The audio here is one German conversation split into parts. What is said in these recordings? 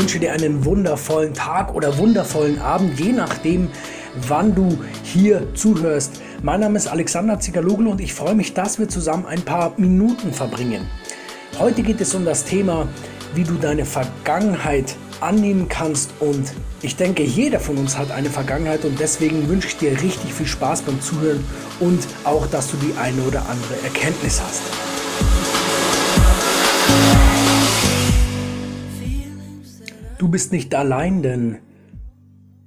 wünsche dir einen wundervollen Tag oder wundervollen Abend, je nachdem, wann du hier zuhörst. Mein Name ist Alexander Zigaloglu und ich freue mich, dass wir zusammen ein paar Minuten verbringen. Heute geht es um das Thema, wie du deine Vergangenheit annehmen kannst und ich denke, jeder von uns hat eine Vergangenheit und deswegen wünsche ich dir richtig viel Spaß beim Zuhören und auch, dass du die eine oder andere Erkenntnis hast. Du bist nicht allein, denn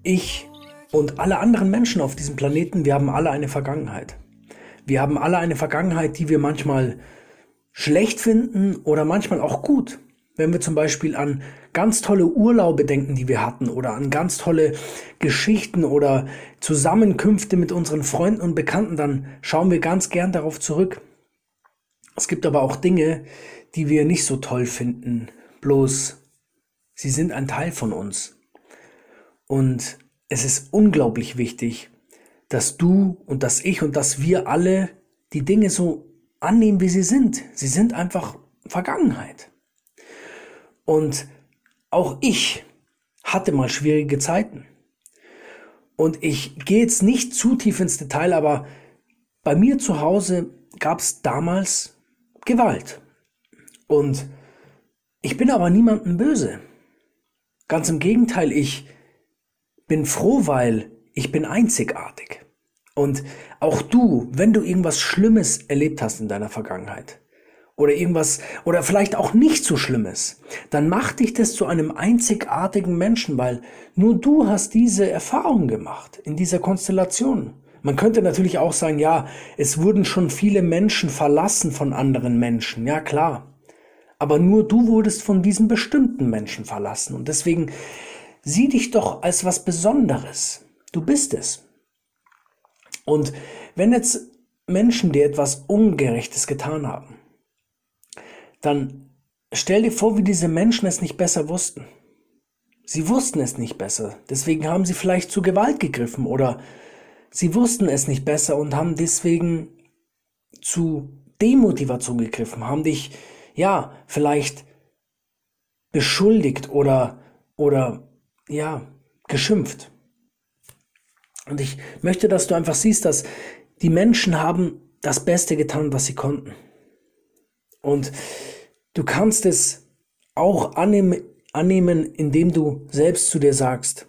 ich und alle anderen Menschen auf diesem Planeten, wir haben alle eine Vergangenheit. Wir haben alle eine Vergangenheit, die wir manchmal schlecht finden oder manchmal auch gut. Wenn wir zum Beispiel an ganz tolle Urlaube denken, die wir hatten, oder an ganz tolle Geschichten oder Zusammenkünfte mit unseren Freunden und Bekannten, dann schauen wir ganz gern darauf zurück. Es gibt aber auch Dinge, die wir nicht so toll finden. Bloß Sie sind ein Teil von uns. Und es ist unglaublich wichtig, dass du und dass ich und dass wir alle die Dinge so annehmen, wie sie sind. Sie sind einfach Vergangenheit. Und auch ich hatte mal schwierige Zeiten. Und ich gehe jetzt nicht zu tief ins Detail, aber bei mir zu Hause gab es damals Gewalt. Und ich bin aber niemandem böse. Ganz im Gegenteil, ich bin froh, weil ich bin einzigartig. Und auch du, wenn du irgendwas Schlimmes erlebt hast in deiner Vergangenheit oder irgendwas oder vielleicht auch nicht so Schlimmes, dann macht dich das zu einem einzigartigen Menschen, weil nur du hast diese Erfahrung gemacht in dieser Konstellation. Man könnte natürlich auch sagen, ja, es wurden schon viele Menschen verlassen von anderen Menschen. Ja, klar. Aber nur du wurdest von diesen bestimmten Menschen verlassen. Und deswegen sieh dich doch als was Besonderes. Du bist es. Und wenn jetzt Menschen dir etwas Ungerechtes getan haben, dann stell dir vor, wie diese Menschen es nicht besser wussten. Sie wussten es nicht besser. Deswegen haben sie vielleicht zu Gewalt gegriffen oder sie wussten es nicht besser und haben deswegen zu Demotivation gegriffen, haben dich ja, vielleicht beschuldigt oder, oder, ja, geschimpft. Und ich möchte, dass du einfach siehst, dass die Menschen haben das Beste getan, was sie konnten. Und du kannst es auch annehmen, annehmen, indem du selbst zu dir sagst,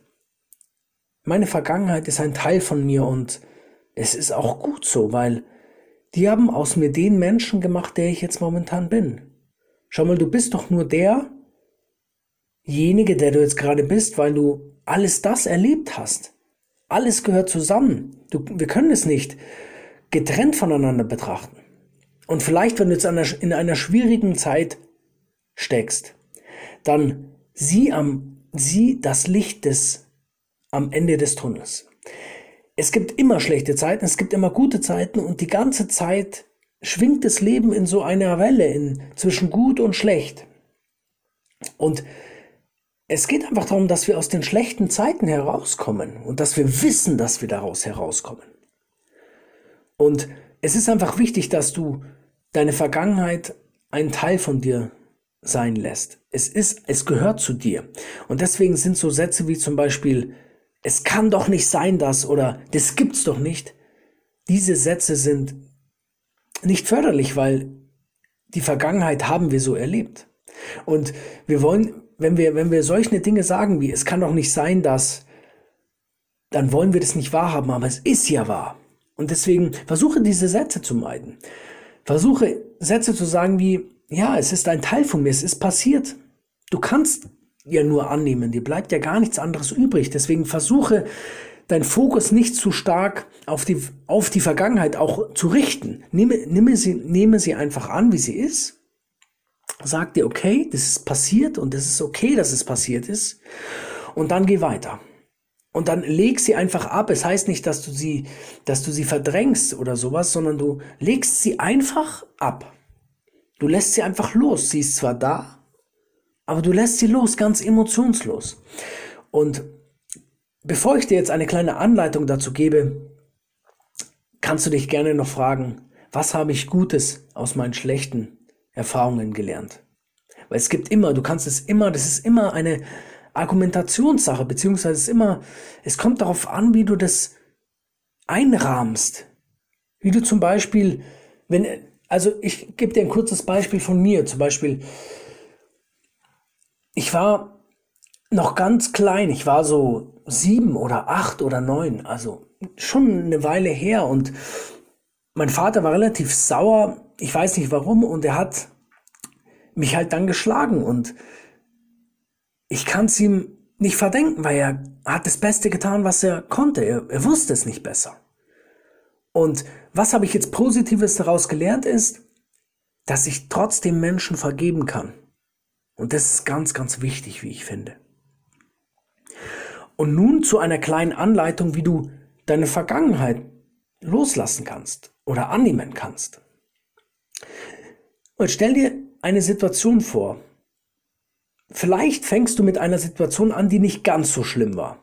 meine Vergangenheit ist ein Teil von mir und es ist auch gut so, weil die haben aus mir den Menschen gemacht, der ich jetzt momentan bin. Schau mal, du bist doch nur derjenige, der du jetzt gerade bist, weil du alles das erlebt hast. Alles gehört zusammen. Du, wir können es nicht getrennt voneinander betrachten. Und vielleicht, wenn du jetzt in einer schwierigen Zeit steckst, dann sieh am, sieh das Licht des, am Ende des Tunnels. Es gibt immer schlechte Zeiten, es gibt immer gute Zeiten und die ganze Zeit schwingt das Leben in so einer Welle in, zwischen gut und schlecht. Und es geht einfach darum, dass wir aus den schlechten Zeiten herauskommen und dass wir wissen, dass wir daraus herauskommen. Und es ist einfach wichtig, dass du deine Vergangenheit ein Teil von dir sein lässt. Es ist, es gehört zu dir. Und deswegen sind so Sätze wie zum Beispiel, es kann doch nicht sein, dass oder das gibt's doch nicht. Diese Sätze sind nicht förderlich, weil die Vergangenheit haben wir so erlebt. Und wir wollen, wenn wir, wenn wir solche Dinge sagen wie, es kann doch nicht sein, dass, dann wollen wir das nicht wahrhaben, aber es ist ja wahr. Und deswegen versuche diese Sätze zu meiden. Versuche Sätze zu sagen wie, ja, es ist ein Teil von mir, es ist passiert. Du kannst ja nur annehmen, dir bleibt ja gar nichts anderes übrig. Deswegen versuche dein Fokus nicht zu stark auf die, auf die Vergangenheit auch zu richten. Nehme, nehme, sie, nehme sie einfach an, wie sie ist. Sag dir, okay, das ist passiert und es ist okay, dass es passiert ist. Und dann geh weiter. Und dann leg sie einfach ab. Es heißt nicht, dass du sie, dass du sie verdrängst oder sowas, sondern du legst sie einfach ab. Du lässt sie einfach los. Sie ist zwar da, aber du lässt sie los, ganz emotionslos. Und Bevor ich dir jetzt eine kleine Anleitung dazu gebe, kannst du dich gerne noch fragen, was habe ich Gutes aus meinen schlechten Erfahrungen gelernt? Weil es gibt immer, du kannst es immer, das ist immer eine, Argumentationssache, beziehungsweise es ist immer, es kommt darauf an, wie du das einrahmst. Wie du zum Beispiel, wenn, also ich gebe dir ein kurzes Beispiel von mir, zum Beispiel, ich war noch ganz klein, ich war so sieben oder acht oder neun, also schon eine Weile her und mein Vater war relativ sauer, ich weiß nicht warum, und er hat mich halt dann geschlagen und ich kann es ihm nicht verdenken, weil er hat das Beste getan, was er konnte. Er, er wusste es nicht besser. Und was habe ich jetzt Positives daraus gelernt ist, dass ich trotzdem Menschen vergeben kann. Und das ist ganz, ganz wichtig, wie ich finde. Und nun zu einer kleinen Anleitung, wie du deine Vergangenheit loslassen kannst oder annehmen kannst. Und stell dir eine Situation vor. Vielleicht fängst du mit einer Situation an, die nicht ganz so schlimm war.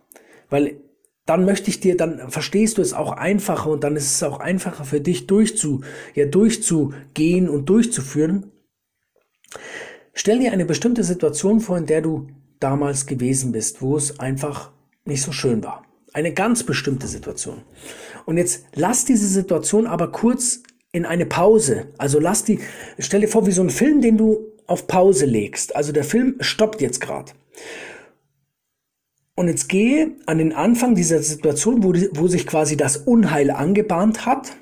Weil dann möchte ich dir, dann verstehst du es auch einfacher und dann ist es auch einfacher für dich durchzu, ja, durchzugehen und durchzuführen. Stell dir eine bestimmte Situation vor, in der du damals gewesen bist, wo es einfach nicht so schön war. Eine ganz bestimmte Situation. Und jetzt lass diese Situation aber kurz in eine Pause. Also lass die, stell dir vor, wie so ein Film, den du auf Pause legst. Also der Film stoppt jetzt gerade. Und jetzt gehe an den Anfang dieser Situation, wo, die, wo sich quasi das Unheil angebahnt hat.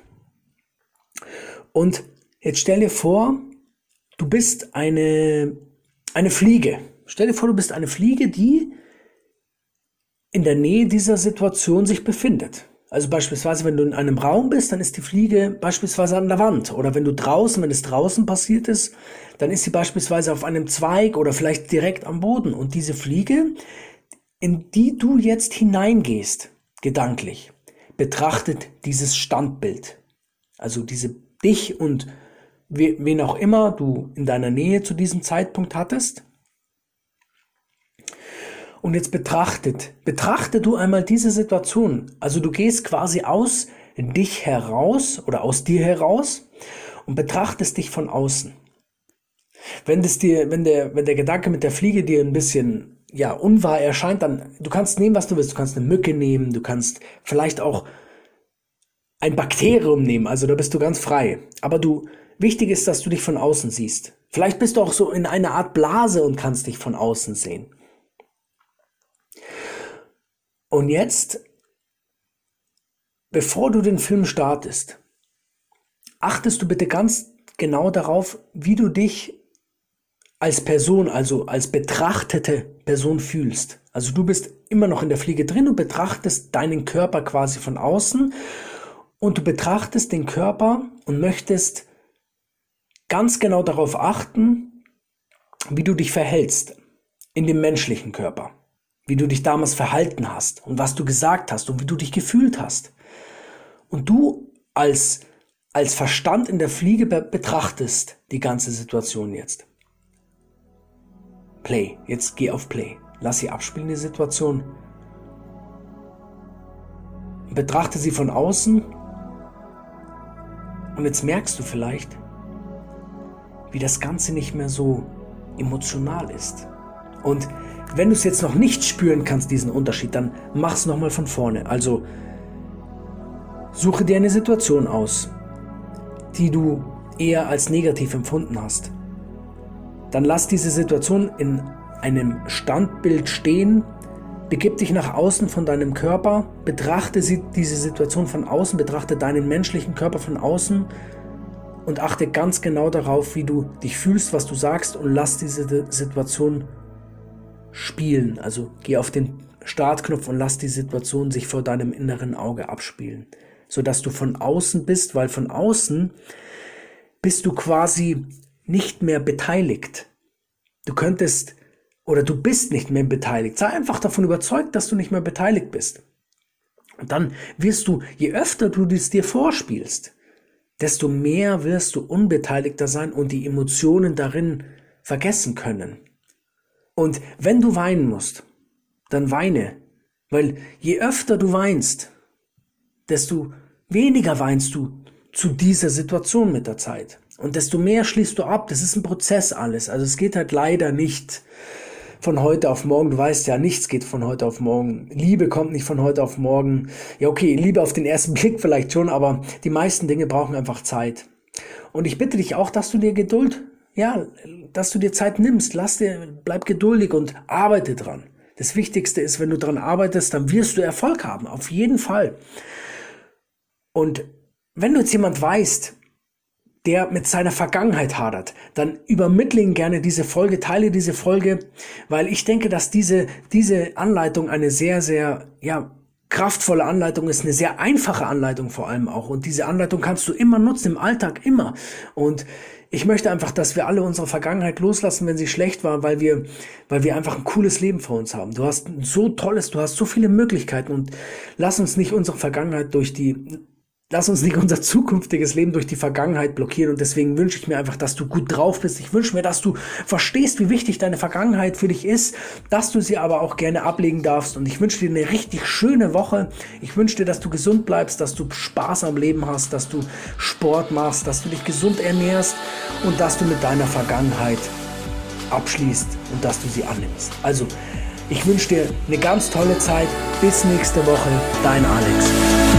Und jetzt stell dir vor, du bist eine, eine Fliege. Stell dir vor, du bist eine Fliege, die in der Nähe dieser Situation sich befindet. Also beispielsweise, wenn du in einem Raum bist, dann ist die Fliege beispielsweise an der Wand. Oder wenn du draußen, wenn es draußen passiert ist, dann ist sie beispielsweise auf einem Zweig oder vielleicht direkt am Boden. Und diese Fliege, in die du jetzt hineingehst, gedanklich, betrachtet dieses Standbild. Also diese dich und wen auch immer du in deiner Nähe zu diesem Zeitpunkt hattest. Und jetzt betrachtet, betrachte du einmal diese Situation. Also du gehst quasi aus dich heraus oder aus dir heraus und betrachtest dich von außen. Wenn das dir, wenn der, wenn der Gedanke mit der Fliege dir ein bisschen ja unwahr erscheint, dann du kannst nehmen, was du willst. Du kannst eine Mücke nehmen, du kannst vielleicht auch ein Bakterium nehmen. Also da bist du ganz frei. Aber du wichtig ist, dass du dich von außen siehst. Vielleicht bist du auch so in einer Art Blase und kannst dich von außen sehen. Und jetzt, bevor du den Film startest, achtest du bitte ganz genau darauf, wie du dich als Person, also als betrachtete Person fühlst. Also du bist immer noch in der Fliege drin und betrachtest deinen Körper quasi von außen und du betrachtest den Körper und möchtest ganz genau darauf achten, wie du dich verhältst in dem menschlichen Körper wie du dich damals verhalten hast und was du gesagt hast und wie du dich gefühlt hast. Und du als, als Verstand in der Fliege betrachtest die ganze Situation jetzt. Play, jetzt geh auf Play. Lass sie abspielen, die Situation. Betrachte sie von außen. Und jetzt merkst du vielleicht, wie das Ganze nicht mehr so emotional ist. Und wenn du es jetzt noch nicht spüren kannst, diesen Unterschied, dann mach es nochmal von vorne. Also suche dir eine Situation aus, die du eher als negativ empfunden hast. Dann lass diese Situation in einem Standbild stehen, begib dich nach außen von deinem Körper, betrachte diese Situation von außen, betrachte deinen menschlichen Körper von außen und achte ganz genau darauf, wie du dich fühlst, was du sagst und lass diese Situation spielen. Also geh auf den Startknopf und lass die Situation sich vor deinem inneren Auge abspielen, sodass du von außen bist, weil von außen bist du quasi nicht mehr beteiligt. Du könntest oder du bist nicht mehr beteiligt. Sei einfach davon überzeugt, dass du nicht mehr beteiligt bist. Und dann wirst du, je öfter du es dir vorspielst, desto mehr wirst du unbeteiligter sein und die Emotionen darin vergessen können. Und wenn du weinen musst, dann weine. Weil je öfter du weinst, desto weniger weinst du zu dieser Situation mit der Zeit. Und desto mehr schließt du ab. Das ist ein Prozess alles. Also es geht halt leider nicht von heute auf morgen. Du weißt ja, nichts geht von heute auf morgen. Liebe kommt nicht von heute auf morgen. Ja, okay, Liebe auf den ersten Blick vielleicht schon, aber die meisten Dinge brauchen einfach Zeit. Und ich bitte dich auch, dass du dir Geduld, ja, dass du dir Zeit nimmst. Lass dir, bleib geduldig und arbeite dran. Das Wichtigste ist, wenn du dran arbeitest, dann wirst du Erfolg haben. Auf jeden Fall. Und wenn du jetzt jemand weißt, der mit seiner Vergangenheit hadert, dann übermittle ihn gerne diese Folge, teile diese Folge, weil ich denke, dass diese, diese Anleitung eine sehr, sehr, ja, kraftvolle Anleitung ist, eine sehr einfache Anleitung vor allem auch. Und diese Anleitung kannst du immer nutzen, im Alltag immer. Und ich möchte einfach, dass wir alle unsere Vergangenheit loslassen, wenn sie schlecht war, weil wir, weil wir einfach ein cooles Leben vor uns haben. Du hast so tolles, du hast so viele Möglichkeiten und lass uns nicht unsere Vergangenheit durch die Lass uns nicht unser zukünftiges Leben durch die Vergangenheit blockieren und deswegen wünsche ich mir einfach, dass du gut drauf bist. Ich wünsche mir, dass du verstehst, wie wichtig deine Vergangenheit für dich ist, dass du sie aber auch gerne ablegen darfst und ich wünsche dir eine richtig schöne Woche. Ich wünsche dir, dass du gesund bleibst, dass du Spaß am Leben hast, dass du Sport machst, dass du dich gesund ernährst und dass du mit deiner Vergangenheit abschließt und dass du sie annimmst. Also, ich wünsche dir eine ganz tolle Zeit. Bis nächste Woche. Dein Alex.